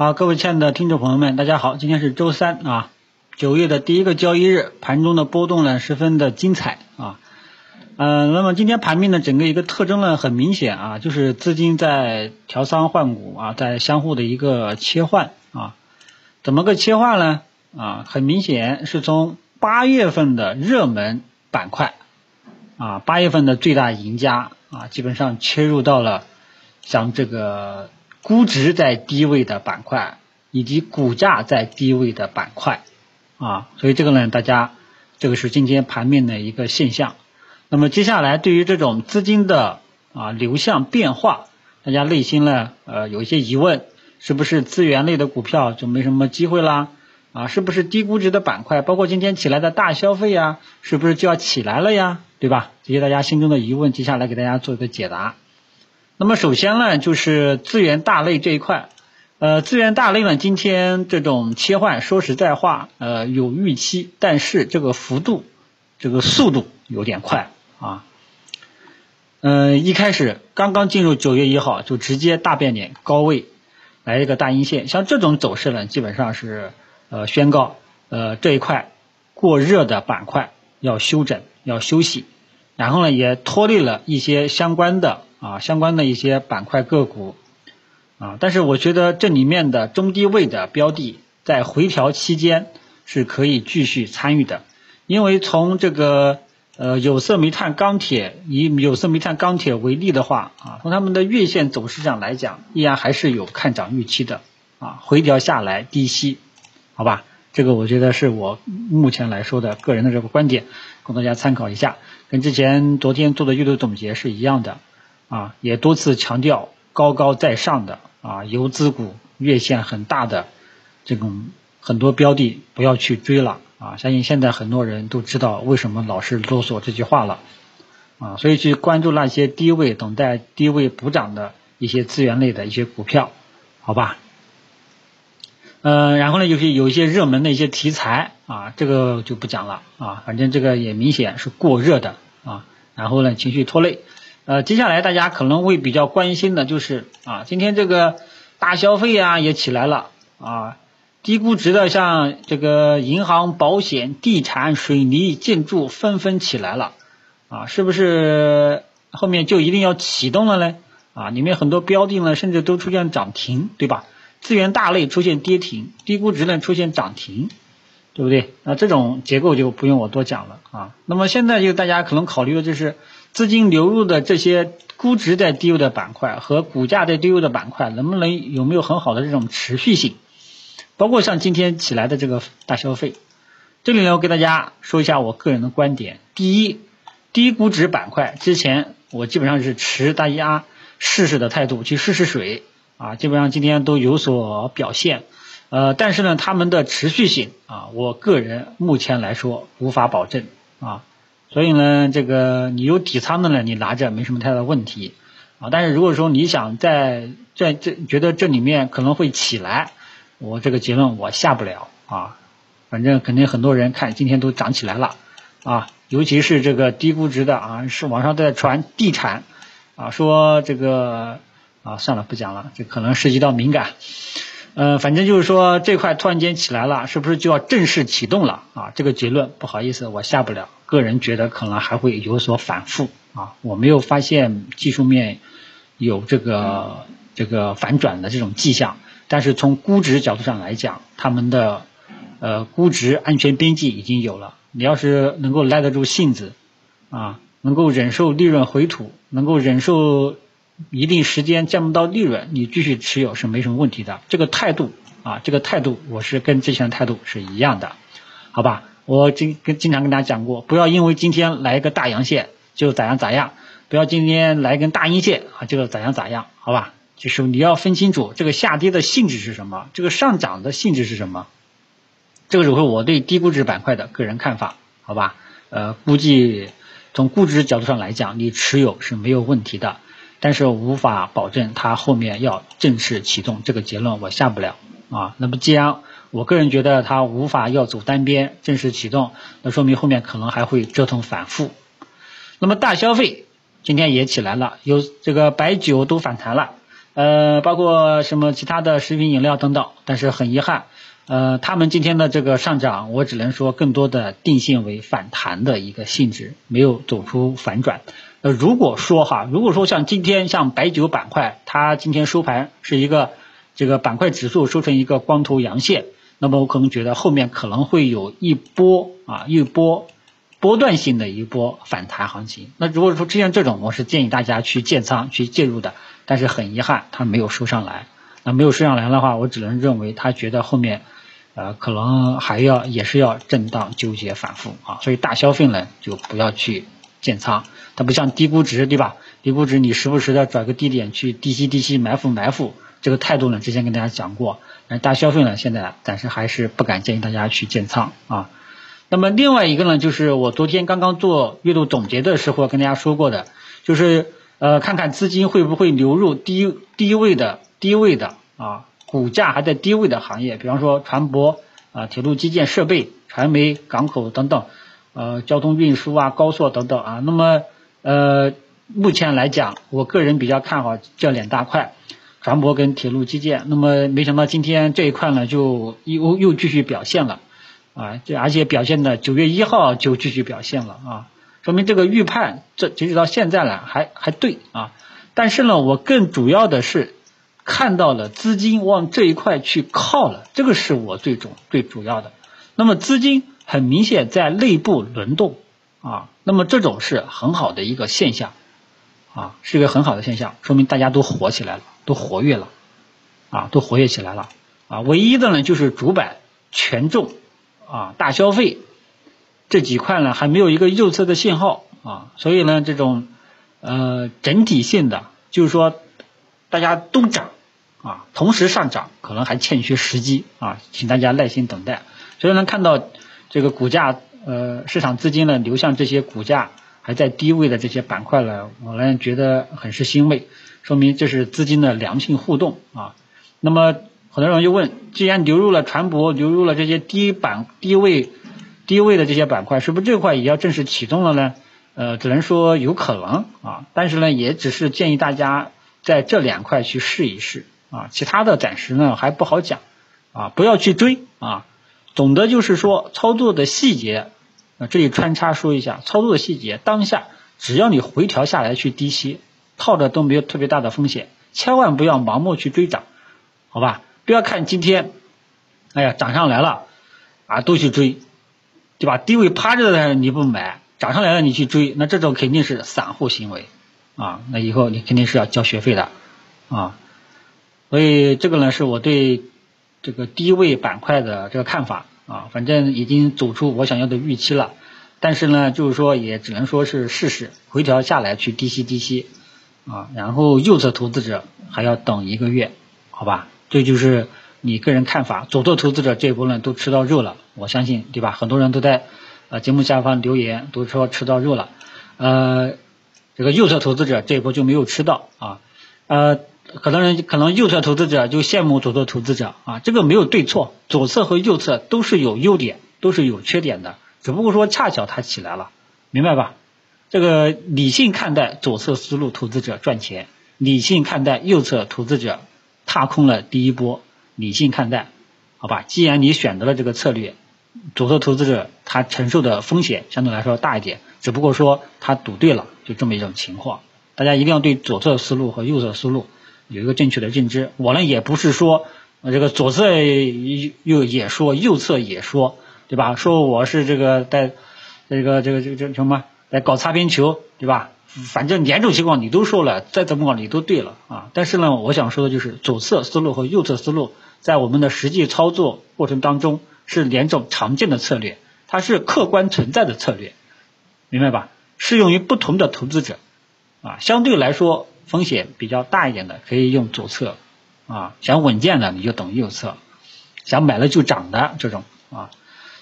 好，各位亲爱的听众朋友们，大家好，今天是周三啊，九月的第一个交易日，盘中的波动呢十分的精彩啊，嗯，那么今天盘面的整个一个特征呢很明显啊，就是资金在调仓换股啊，在相互的一个切换啊，怎么个切换呢？啊，很明显是从八月份的热门板块啊，八月份的最大赢家啊，基本上切入到了像这个。估值在低位的板块，以及股价在低位的板块，啊，所以这个呢，大家这个是今天盘面的一个现象。那么接下来对于这种资金的啊流向变化，大家内心呢呃有一些疑问，是不是资源类的股票就没什么机会啦？啊，是不是低估值的板块，包括今天起来的大消费呀，是不是就要起来了呀？对吧？这些大家心中的疑问，接下来给大家做一个解答。那么首先呢，就是资源大类这一块，呃，资源大类呢，今天这种切换，说实在话，呃，有预期，但是这个幅度，这个速度有点快啊。嗯，一开始刚刚进入九月一号，就直接大变点高位来一个大阴线，像这种走势呢，基本上是呃宣告呃这一块过热的板块要休整要休息，然后呢也拖累了一些相关的。啊，相关的一些板块个股。啊，但是我觉得这里面的中低位的标的在回调期间是可以继续参与的，因为从这个呃有色煤炭钢铁以有色煤炭钢铁为例的话啊，从他们的月线走势上来讲，依然还是有看涨预期的。啊，回调下来低吸，好吧，这个我觉得是我目前来说的个人的这个观点，供大家参考一下，跟之前昨天做的阅读总结是一样的。啊，也多次强调高高在上的啊，游资股月线很大的这种很多标的不要去追了啊！相信现在很多人都知道为什么老是啰嗦这句话了啊，所以去关注那些低位等待低位补涨的一些资源类的一些股票，好吧？嗯，然后呢，就是有一些热门的一些题材啊，这个就不讲了啊，反正这个也明显是过热的啊，然后呢，情绪拖累。呃，接下来大家可能会比较关心的就是啊，今天这个大消费啊也起来了啊，低估值的像这个银行、保险、地产、水泥、建筑纷纷起来了啊，是不是后面就一定要启动了呢？啊，里面很多标的呢甚至都出现涨停，对吧？资源大类出现跌停，低估值呢出现涨停，对不对？那这种结构就不用我多讲了啊。那么现在就大家可能考虑的就是。资金流入的这些估值在低位的板块和股价在低位的板块，能不能有没有很好的这种持续性？包括像今天起来的这个大消费，这里呢，我给大家说一下我个人的观点。第一，低估值板块之前我基本上是持大家试试的态度去试试水啊，基本上今天都有所表现，呃，但是呢，他们的持续性啊，我个人目前来说无法保证啊。所以呢，这个你有底仓的呢，你拿着没什么太大问题啊。但是如果说你想在在这觉得这里面可能会起来，我这个结论我下不了啊。反正肯定很多人看今天都涨起来了啊，尤其是这个低估值的啊，是网上在传地产啊，说这个啊，算了不讲了，这可能涉及到敏感。呃，反正就是说这块突然间起来了，是不是就要正式启动了啊？这个结论不好意思，我下不了。个人觉得可能还会有所反复啊，我没有发现技术面有这个这个反转的这种迹象。但是从估值角度上来讲，他们的呃估值安全边际已经有了。你要是能够耐得住性子啊，能够忍受利润回吐，能够忍受。一定时间见不到利润，你继续持有是没什么问题的。这个态度啊，这个态度我是跟之前的态度是一样的，好吧？我经跟经常跟大家讲过，不要因为今天来一个大阳线就咋样咋样，不要今天来一根大阴线啊就咋样咋样，好吧？就是你要分清楚这个下跌的性质是什么，这个上涨的性质是什么。这个是我对低估值板块的个人看法，好吧？呃，估计从估值角度上来讲，你持有是没有问题的。但是无法保证它后面要正式启动，这个结论我下不了啊。那么既然我个人觉得它无法要走单边正式启动，那说明后面可能还会折腾反复。那么大消费今天也起来了，有这个白酒都反弹了，呃，包括什么其他的食品饮料等等。但是很遗憾，呃，他们今天的这个上涨，我只能说更多的定性为反弹的一个性质，没有走出反转。呃，如果说哈，如果说像今天像白酒板块，它今天收盘是一个这个板块指数收成一个光头阳线，那么我可能觉得后面可能会有一波啊一波波段性的一波反弹行情。那如果说出现这种，我是建议大家去建仓去介入的。但是很遗憾，它没有收上来。那没有收上来的话，我只能认为他觉得后面呃可能还要也是要震荡纠结反复啊。所以大消费呢就不要去建仓。它不像低估值，对吧？低估值你时不时的找个低点去低吸低吸埋伏埋伏，这个态度呢，之前跟大家讲过。那大消费呢，现在暂时还是不敢建议大家去建仓啊。那么另外一个呢，就是我昨天刚刚做月度总结的时候跟大家说过的，就是呃，看看资金会不会流入低低位的低位的啊，股价还在低位的行业，比方说船舶啊、铁路基建设备、传媒、港口等等，呃，交通运输啊、高速等等啊。那么呃，目前来讲，我个人比较看好这两大块，船舶跟铁路基建。那么没想到今天这一块呢，就又又继续表现了啊，这而且表现的九月一号就继续表现了啊，说明这个预判这截止到现在呢还还对啊。但是呢，我更主要的是看到了资金往这一块去靠了，这个是我最主最主要的。那么资金很明显在内部轮动。啊，那么这种是很好的一个现象，啊，是一个很好的现象，说明大家都活起来了，都活跃了，啊，都活跃起来了，啊，唯一的呢就是主板、权重、啊大消费这几块呢还没有一个右侧的信号，啊，所以呢这种呃整体性的就是说大家都涨，啊，同时上涨可能还欠缺时机，啊，请大家耐心等待。所以能看到这个股价。呃，市场资金呢流向这些股价还在低位的这些板块呢，我呢觉得很是欣慰，说明这是资金的良性互动啊。那么很多人就问，既然流入了船舶，流入了这些低板低位低位的这些板块，是不是这块也要正式启动了呢？呃，只能说有可能啊，但是呢，也只是建议大家在这两块去试一试啊，其他的暂时呢还不好讲啊，不要去追啊。总的就是说，操作的细节。这里穿插说一下操作的细节，当下只要你回调下来去低吸，套着都没有特别大的风险，千万不要盲目去追涨，好吧？不要看今天，哎呀涨上来了啊都去追，对吧？低位趴着的你不买，涨上来了你去追，那这种肯定是散户行为啊，那以后你肯定是要交学费的啊。所以这个呢是我对这个低位板块的这个看法。啊，反正已经走出我想要的预期了，但是呢，就是说也只能说是试试回调下来去低吸低吸啊，然后右侧投资者还要等一个月，好吧？这就是你个人看法。左侧投资者这一波呢都吃到肉了，我相信对吧？很多人都在呃节目下方留言，都说吃到肉了。呃，这个右侧投资者这一波就没有吃到啊，呃。很多人可能右侧投资者就羡慕左侧投资者啊，这个没有对错，左侧和右侧都是有优点，都是有缺点的，只不过说恰巧它起来了，明白吧？这个理性看待左侧思路投资者赚钱，理性看待右侧投资者踏空了第一波，理性看待，好吧？既然你选择了这个策略，左侧投资者他承受的风险相对来说大一点，只不过说他赌对了，就这么一种情况，大家一定要对左侧思路和右侧思路。有一个正确的认知，我呢也不是说这个左侧又也说，右侧也说，对吧？说我是这个在这个这个这个这什么在搞擦边球，对吧？反正两种情况你都说了，再怎么搞你都对了啊。但是呢，我想说的就是左侧思路和右侧思路在我们的实际操作过程当中是两种常见的策略，它是客观存在的策略，明白吧？适用于不同的投资者啊，相对来说。风险比较大一点的可以用左侧啊，想稳健的你就等右侧，想买了就涨的这种啊。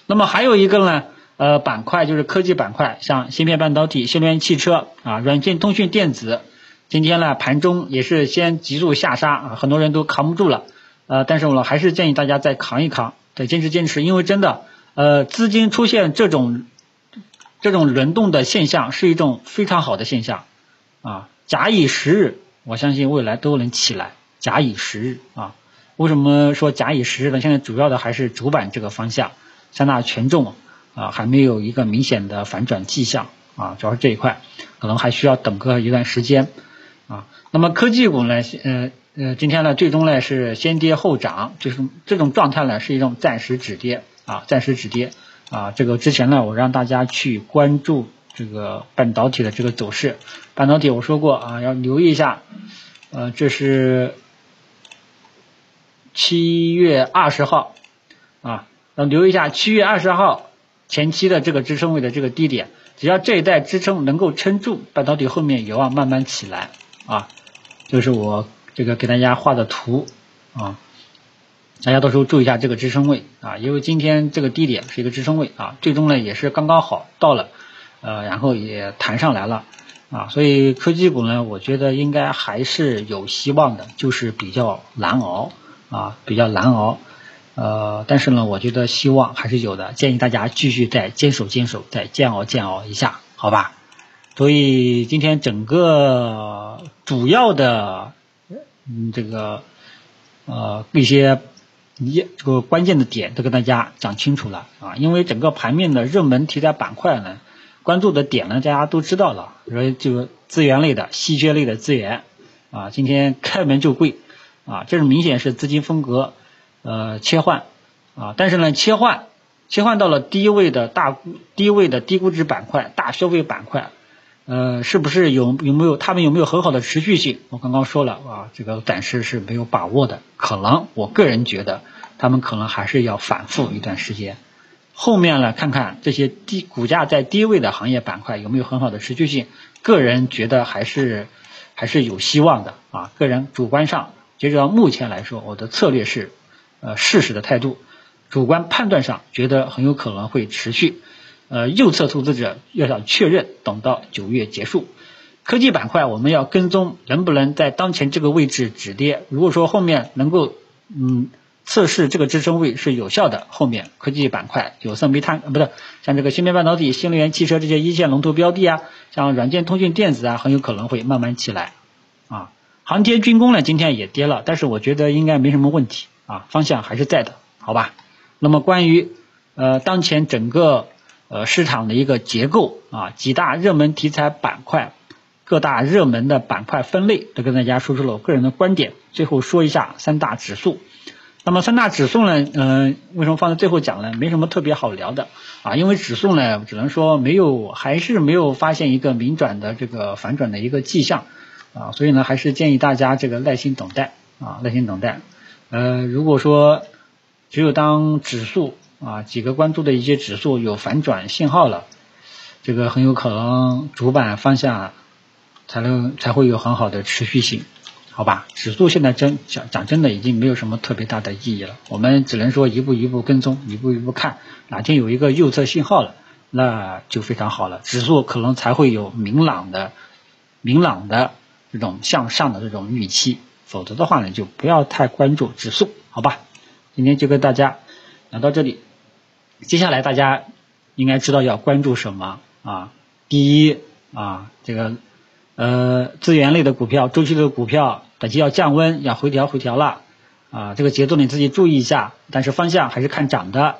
那么还有一个呢，呃，板块就是科技板块，像芯片半导体、新能源汽车啊、软件通讯电子，今天呢盘中也是先急速下杀啊，很多人都扛不住了，呃，但是我还是建议大家再扛一扛，再坚持坚持，因为真的，呃，资金出现这种这种轮动的现象是一种非常好的现象啊。假以时日，我相信未来都能起来，假以时日啊。为什么说假以时日呢？现在主要的还是主板这个方向，三大权重啊还没有一个明显的反转迹象啊，主要是这一块，可能还需要等个一段时间啊。那么科技股呢，呃呃，今天呢最终呢是先跌后涨，就是这种状态呢是一种暂时止跌啊，暂时止跌啊。这个之前呢我让大家去关注这个半导体的这个走势，半导体我说过啊要留意一下，呃这是。七月二十号啊，要留意一下七月二十号前期的这个支撑位的这个低点，只要这一带支撑能够撑住，半导体后面有望慢慢起来啊。就是我这个给大家画的图啊，大家到时候注意一下这个支撑位啊，因为今天这个低点是一个支撑位啊，最终呢也是刚刚好到了，呃，然后也弹上来了啊，所以科技股呢，我觉得应该还是有希望的，就是比较难熬。啊，比较难熬，呃，但是呢，我觉得希望还是有的，建议大家继续再坚守坚守，再煎熬煎熬一下，好吧？所以今天整个主要的，嗯，这个呃一些一这个关键的点都跟大家讲清楚了啊，因为整个盘面的热门题材板块呢，关注的点呢，大家都知道了，说这个资源类的、稀缺类的资源啊，今天开门就贵。啊，这是明显是资金风格呃切换啊，但是呢切换切换到了低位的大低位的低估值板块、大消费板块，呃，是不是有有没有他们有没有很好的持续性？我刚刚说了啊，这个暂时是没有把握的，可能我个人觉得他们可能还是要反复一段时间。后面呢，看看这些低股价在低位的行业板块有没有很好的持续性，个人觉得还是还是有希望的啊，个人主观上。截止到目前来说，我的策略是，呃，试试的态度，主观判断上觉得很有可能会持续，呃，右侧投资者要想确认，等到九月结束。科技板块我们要跟踪能不能在当前这个位置止跌，如果说后面能够，嗯，测试这个支撑位是有效的，后面科技板块有色、煤炭，不对，像这个芯片半导体、新能源汽车这些一线龙头标的啊，像软件、通讯、电子啊，很有可能会慢慢起来，啊。航天军工呢，今天也跌了，但是我觉得应该没什么问题啊，方向还是在的，好吧？那么关于呃当前整个呃市场的一个结构啊，几大热门题材板块，各大热门的板块分类，都跟大家说出了我个人的观点。最后说一下三大指数，那么三大指数呢，嗯，为什么放在最后讲呢？没什么特别好聊的啊，因为指数呢，只能说没有，还是没有发现一个明转的这个反转的一个迹象。啊，所以呢，还是建议大家这个耐心等待啊，耐心等待。呃，如果说只有当指数啊几个关注的一些指数有反转信号了，这个很有可能主板方向才能才会有很好的持续性，好吧？指数现在真讲讲真的已经没有什么特别大的意义了，我们只能说一步一步跟踪，一步一步看，哪天有一个右侧信号了，那就非常好了，指数可能才会有明朗的明朗的。这种向上的这种预期，否则的话呢，就不要太关注指数，好吧？今天就跟大家聊到这里，接下来大家应该知道要关注什么啊？第一啊，这个呃资源类的股票、周期类的股票，短期要降温，要回调回调了啊，这个节奏你自己注意一下，但是方向还是看涨的。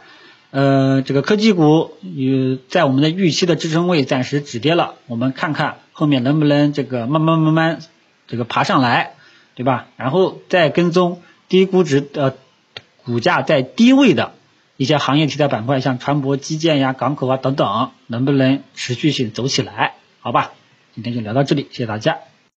呃，这个科技股与在我们的预期的支撑位暂时止跌了，我们看看后面能不能这个慢慢慢慢这个爬上来，对吧？然后再跟踪低估值的股价在低位的一些行业题材板块，像船舶、基建呀、港口啊等等，能不能持续性走起来？好吧，今天就聊到这里，谢谢大家。